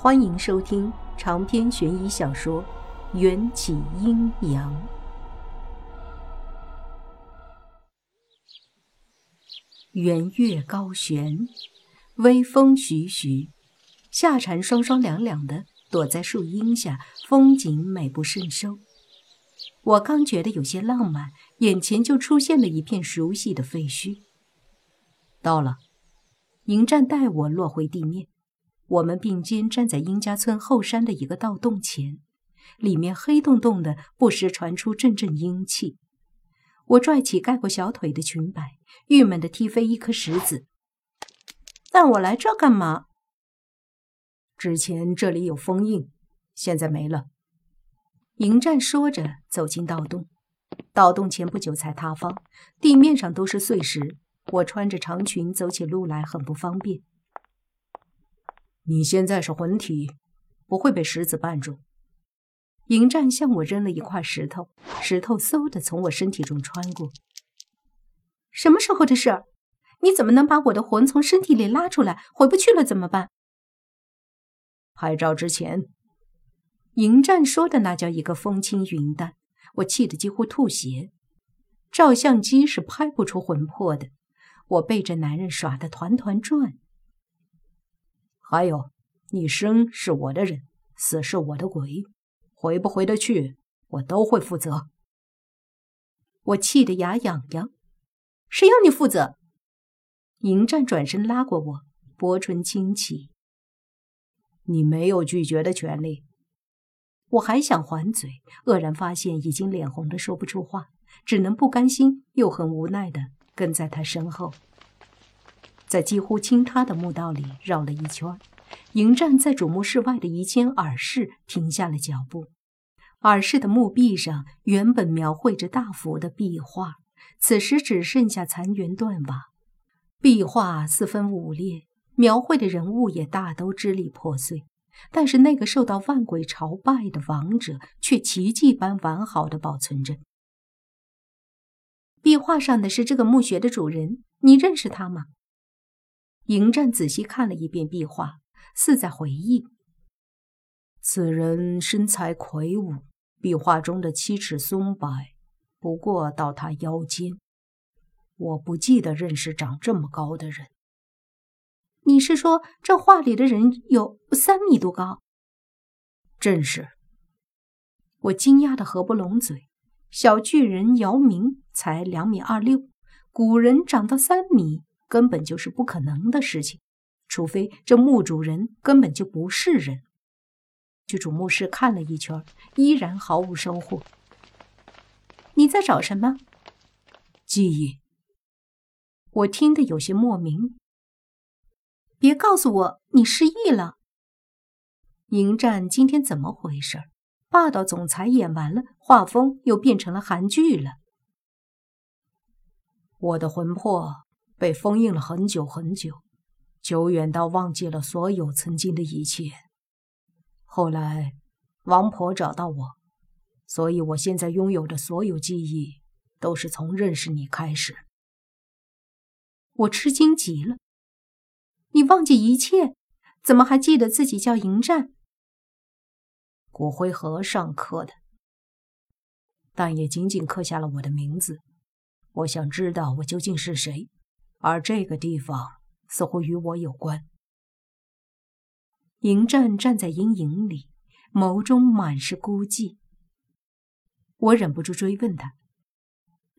欢迎收听长篇悬疑小说《缘起阴阳》。圆月高悬，微风徐徐，夏蝉双双两两的躲在树荫下，风景美不胜收。我刚觉得有些浪漫，眼前就出现了一片熟悉的废墟。到了，迎战带我落回地面。我们并肩站在殷家村后山的一个盗洞前，里面黑洞洞的，不时传出阵阵阴气。我拽起盖过小腿的裙摆，郁闷地踢飞一颗石子。但我来这干嘛？之前这里有封印，现在没了。迎战说着，走进盗洞。盗洞前不久才塌方，地面上都是碎石，我穿着长裙走起路来很不方便。你现在是魂体，不会被石子绊住。迎战向我扔了一块石头，石头嗖的从我身体中穿过。什么时候的事？你怎么能把我的魂从身体里拉出来？回不去了怎么办？拍照之前，迎战说的那叫一个风轻云淡，我气得几乎吐血。照相机是拍不出魂魄的，我被这男人耍得团团转。还有，你生是我的人，死是我的鬼，回不回得去，我都会负责。我气得牙痒痒，谁要你负责？迎战转身拉过我，薄唇轻启：“你没有拒绝的权利。”我还想还嘴，愕然发现已经脸红的说不出话，只能不甘心又很无奈的跟在他身后。在几乎倾塌的墓道里绕了一圈，迎战在主墓室外的一间耳室停下了脚步。耳室的墓壁上原本描绘着大幅的壁画，此时只剩下残垣断瓦，壁画四分五裂，描绘的人物也大都支离破碎。但是那个受到万鬼朝拜的王者却奇迹般完好的保存着。壁画上的是这个墓穴的主人，你认识他吗？迎战仔细看了一遍壁画，似在回忆。此人身材魁梧，壁画中的七尺松柏不过到他腰间。我不记得认识长这么高的人。你是说这画里的人有三米多高？正是。我惊讶的合不拢嘴。小巨人姚明才两米二六，古人长到三米。根本就是不可能的事情，除非这墓主人根本就不是人。去主墓室看了一圈，依然毫无收获。你在找什么？记忆。我听得有些莫名。别告诉我你失忆了。迎战今天怎么回事？霸道总裁演完了，画风又变成了韩剧了。我的魂魄。被封印了很久很久，久远到忘记了所有曾经的一切。后来，王婆找到我，所以我现在拥有的所有记忆，都是从认识你开始。我吃惊极了，你忘记一切，怎么还记得自己叫迎战？骨灰盒上刻的，但也仅仅刻下了我的名字。我想知道我究竟是谁。而这个地方似乎与我有关。迎战站在阴影里，眸中满是孤寂。我忍不住追问他：“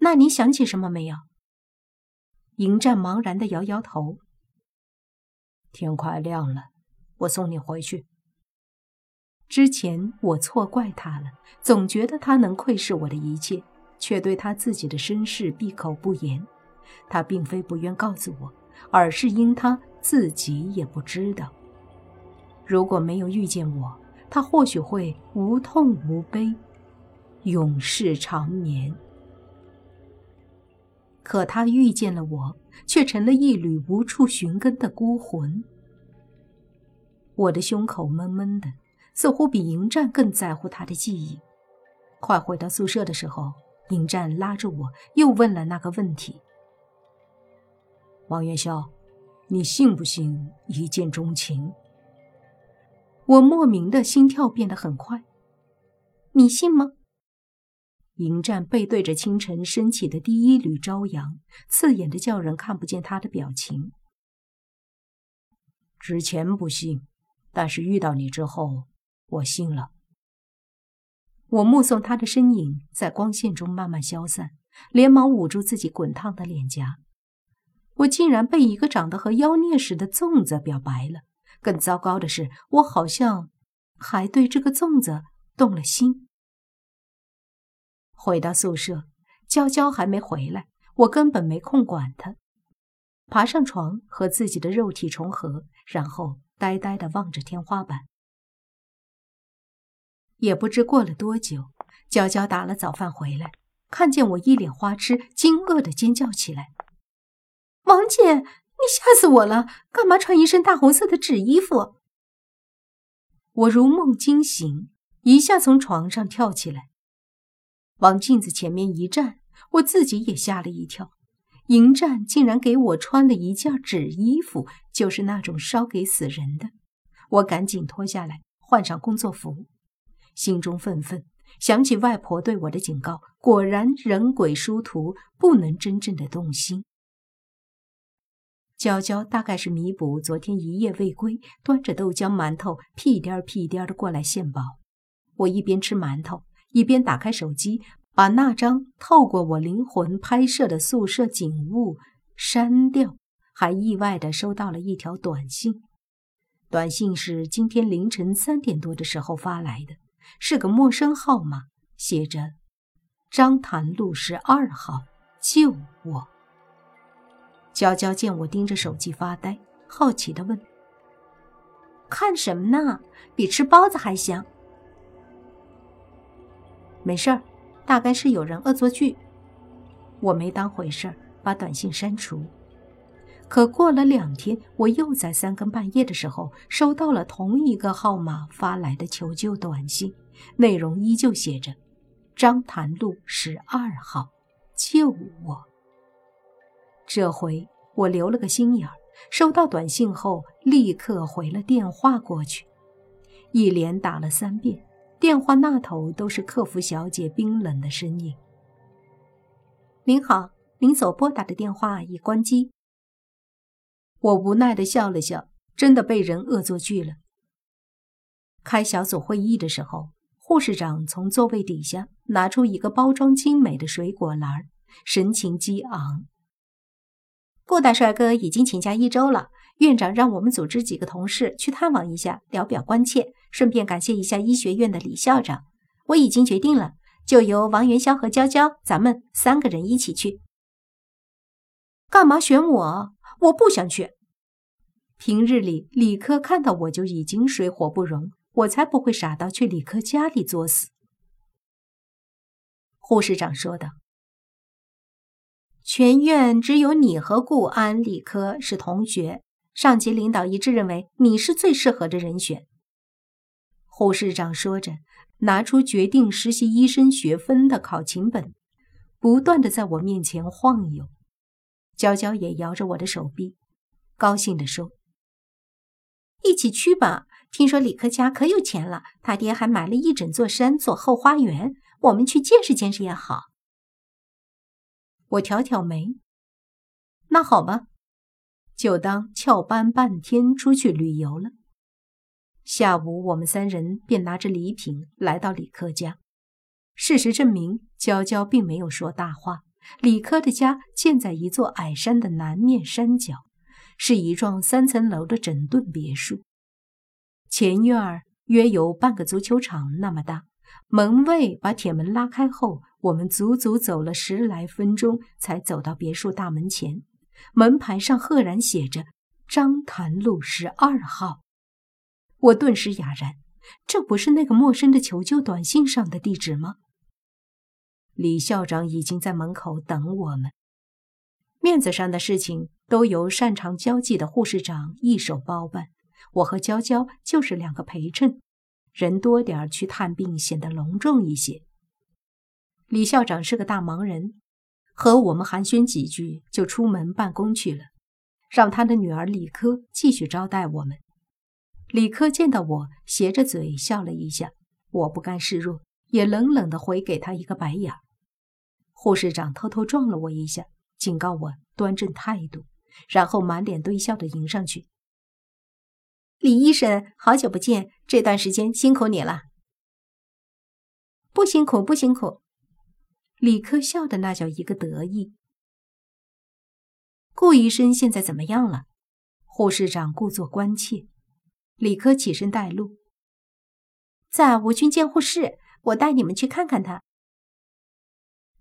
那你想起什么没有？”迎战茫然的摇摇头。天快亮了，我送你回去。之前我错怪他了，总觉得他能窥视我的一切，却对他自己的身世闭口不言。他并非不愿告诉我，而是因他自己也不知道。如果没有遇见我，他或许会无痛无悲，永世长眠。可他遇见了我，却成了一缕无处寻根的孤魂。我的胸口闷闷的，似乎比迎战更在乎他的记忆。快回到宿舍的时候，迎战拉着我，又问了那个问题。王元宵，你信不信一见钟情？我莫名的心跳变得很快。你信吗？迎战背对着清晨升起的第一缕朝阳，刺眼的叫人看不见他的表情。之前不信，但是遇到你之后，我信了。我目送他的身影在光线中慢慢消散，连忙捂住自己滚烫的脸颊。我竟然被一个长得和妖孽似的粽子表白了。更糟糕的是，我好像还对这个粽子动了心。回到宿舍，娇娇还没回来，我根本没空管她。爬上床和自己的肉体重合，然后呆呆地望着天花板。也不知过了多久，娇娇打了早饭回来，看见我一脸花痴，惊愕地尖叫起来：“王姐，你吓死我了！干嘛穿一身大红色的纸衣服？”我如梦惊醒，一下从床上跳起来，往镜子前面一站，我自己也吓了一跳。迎战竟然给我穿了一件纸衣服，就是那种烧给死人的。我赶紧脱下来，换上工作服。心中愤愤，想起外婆对我的警告，果然人鬼殊途，不能真正的动心。娇娇大概是弥补昨天一夜未归，端着豆浆馒头，屁颠儿屁颠儿的过来献宝。我一边吃馒头，一边打开手机，把那张透过我灵魂拍摄的宿舍景物删掉，还意外的收到了一条短信。短信是今天凌晨三点多的时候发来的。是个陌生号码，写着“张潭路十二号，救我。”娇娇见我盯着手机发呆，好奇地问：“看什么呢？比吃包子还香。”没事儿，大概是有人恶作剧。我没当回事儿，把短信删除。可过了两天，我又在三更半夜的时候收到了同一个号码发来的求救短信，内容依旧写着：“张潭路十二号，救我。”这回我留了个心眼儿，收到短信后立刻回了电话过去，一连打了三遍，电话那头都是客服小姐冰冷的声音：“您好，您所拨打的电话已关机。”我无奈的笑了笑，真的被人恶作剧了。开小组会议的时候，护士长从座位底下拿出一个包装精美的水果篮，神情激昂。顾大帅哥已经请假一周了，院长让我们组织几个同事去探望一下，聊表关切，顺便感谢一下医学院的李校长。我已经决定了，就由王元宵和娇娇，咱们三个人一起去。干嘛选我？我不想去。平日里，李科看到我就已经水火不容，我才不会傻到去李科家里作死。护士长说道：“全院只有你和顾安、李科是同学，上级领导一致认为你是最适合的人选。”护士长说着，拿出决定实习医生学分的考勤本，不断的在我面前晃悠。娇娇也摇着我的手臂，高兴地说：“一起去吧！听说李克家可有钱了，他爹还买了一整座山做后花园，我们去见识见识也好。”我挑挑眉：“那好吧，就当翘班半天出去旅游了。”下午，我们三人便拿着礼品来到李克家。事实证明，娇娇并没有说大话。李科的家建在一座矮山的南面山脚，是一幢三层楼的整顿别墅。前院儿约有半个足球场那么大。门卫把铁门拉开后，我们足足走了十来分钟，才走到别墅大门前。门牌上赫然写着“张潭路十二号”。我顿时哑然，这不是那个陌生的求救短信上的地址吗？李校长已经在门口等我们。面子上的事情都由擅长交际的护士长一手包办，我和娇娇就是两个陪衬，人多点去探病显得隆重一些。李校长是个大忙人，和我们寒暄几句就出门办公去了，让他的女儿李科继续招待我们。李科见到我，斜着嘴笑了一下，我不甘示弱，也冷冷的回给他一个白眼。护士长偷偷撞了我一下，警告我端正态度，然后满脸堆笑的迎上去：“李医生，好久不见，这段时间辛苦你了。”“不辛苦，不辛苦。”李科笑的那叫一个得意。顾医生现在怎么样了？护士长故作关切。李科起身带路，在吴军监护室，我带你们去看看他。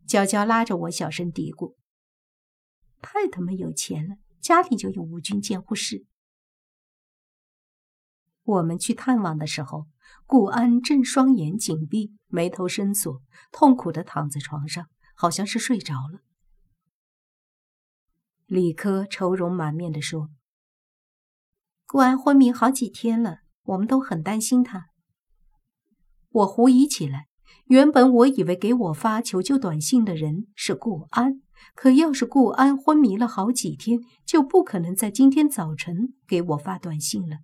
娇娇拉着我小声嘀咕：“太他妈有钱了，家里就有吴军监护室。”我们去探望的时候，顾安正双眼紧闭，眉头深锁，痛苦的躺在床上，好像是睡着了。李科愁容满面的说。顾安昏迷好几天了，我们都很担心他。我狐疑起来，原本我以为给我发求救短信的人是顾安，可要是顾安昏迷了好几天，就不可能在今天早晨给我发短信了。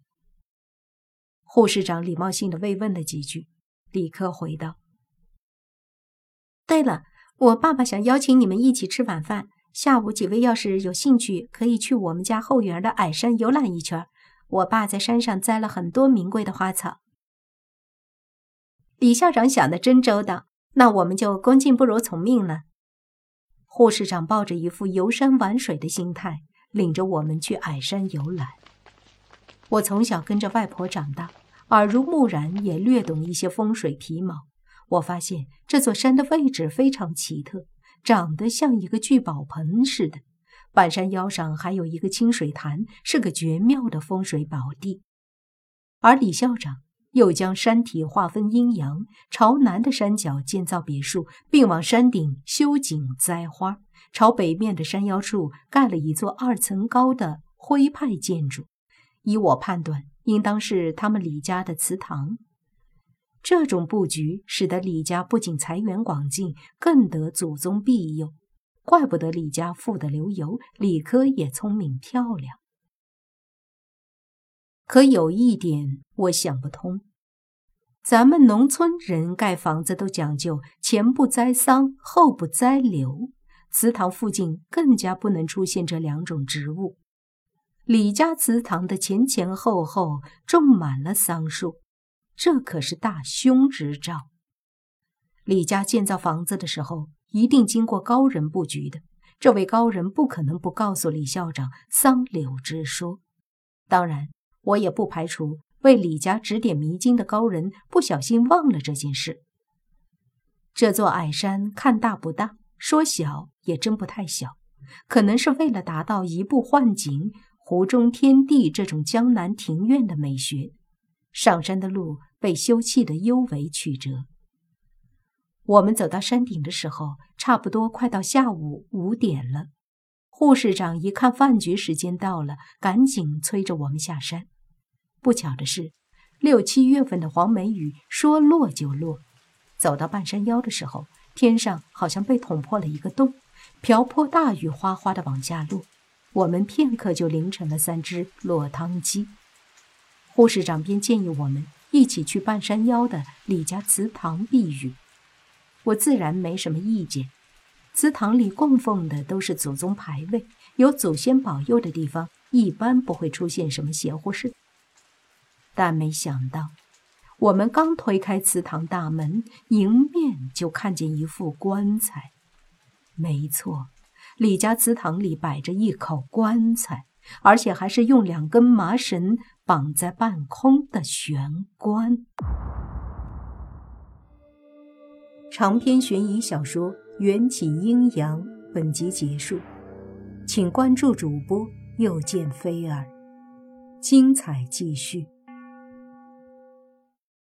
护士长礼貌性的慰问了几句，立刻回道：“对了，我爸爸想邀请你们一起吃晚饭，下午几位要是有兴趣，可以去我们家后园的矮山游览一圈。”我爸在山上栽了很多名贵的花草。李校长想的真周到，那我们就恭敬不如从命了。护士长抱着一副游山玩水的心态，领着我们去矮山游览。我从小跟着外婆长大，耳濡目染，也略懂一些风水皮毛。我发现这座山的位置非常奇特，长得像一个聚宝盆似的。半山腰上还有一个清水潭，是个绝妙的风水宝地。而李校长又将山体划分阴阳，朝南的山脚建造别墅，并往山顶修景栽花；朝北面的山腰处盖了一座二层高的徽派建筑。依我判断，应当是他们李家的祠堂。这种布局使得李家不仅财源广进，更得祖宗庇佑。怪不得李家富得流油，李科也聪明漂亮。可有一点我想不通：咱们农村人盖房子都讲究前不栽桑，后不栽柳，祠堂附近更加不能出现这两种植物。李家祠堂的前前后后种满了桑树，这可是大凶之兆。李家建造房子的时候。一定经过高人布局的，这位高人不可能不告诉李校长桑柳之说。当然，我也不排除为李家指点迷津的高人不小心忘了这件事。这座矮山看大不大，说小也真不太小，可能是为了达到移步换景、湖中天地这种江南庭院的美学，上山的路被修葺的尤为曲折。我们走到山顶的时候，差不多快到下午五点了。护士长一看饭局时间到了，赶紧催着我们下山。不巧的是，六七月份的黄梅雨说落就落。走到半山腰的时候，天上好像被捅破了一个洞，瓢泼大雨哗哗的往下落。我们片刻就淋成了三只落汤鸡。护士长便建议我们一起去半山腰的李家祠堂避雨。我自然没什么意见。祠堂里供奉的都是祖宗牌位，有祖先保佑的地方，一般不会出现什么邪乎事。但没想到，我们刚推开祠堂大门，迎面就看见一副棺材。没错，李家祠堂里摆着一口棺材，而且还是用两根麻绳绑在半空的悬棺。长篇悬疑小说《缘起阴阳》本集结束，请关注主播，又见菲儿，精彩继续。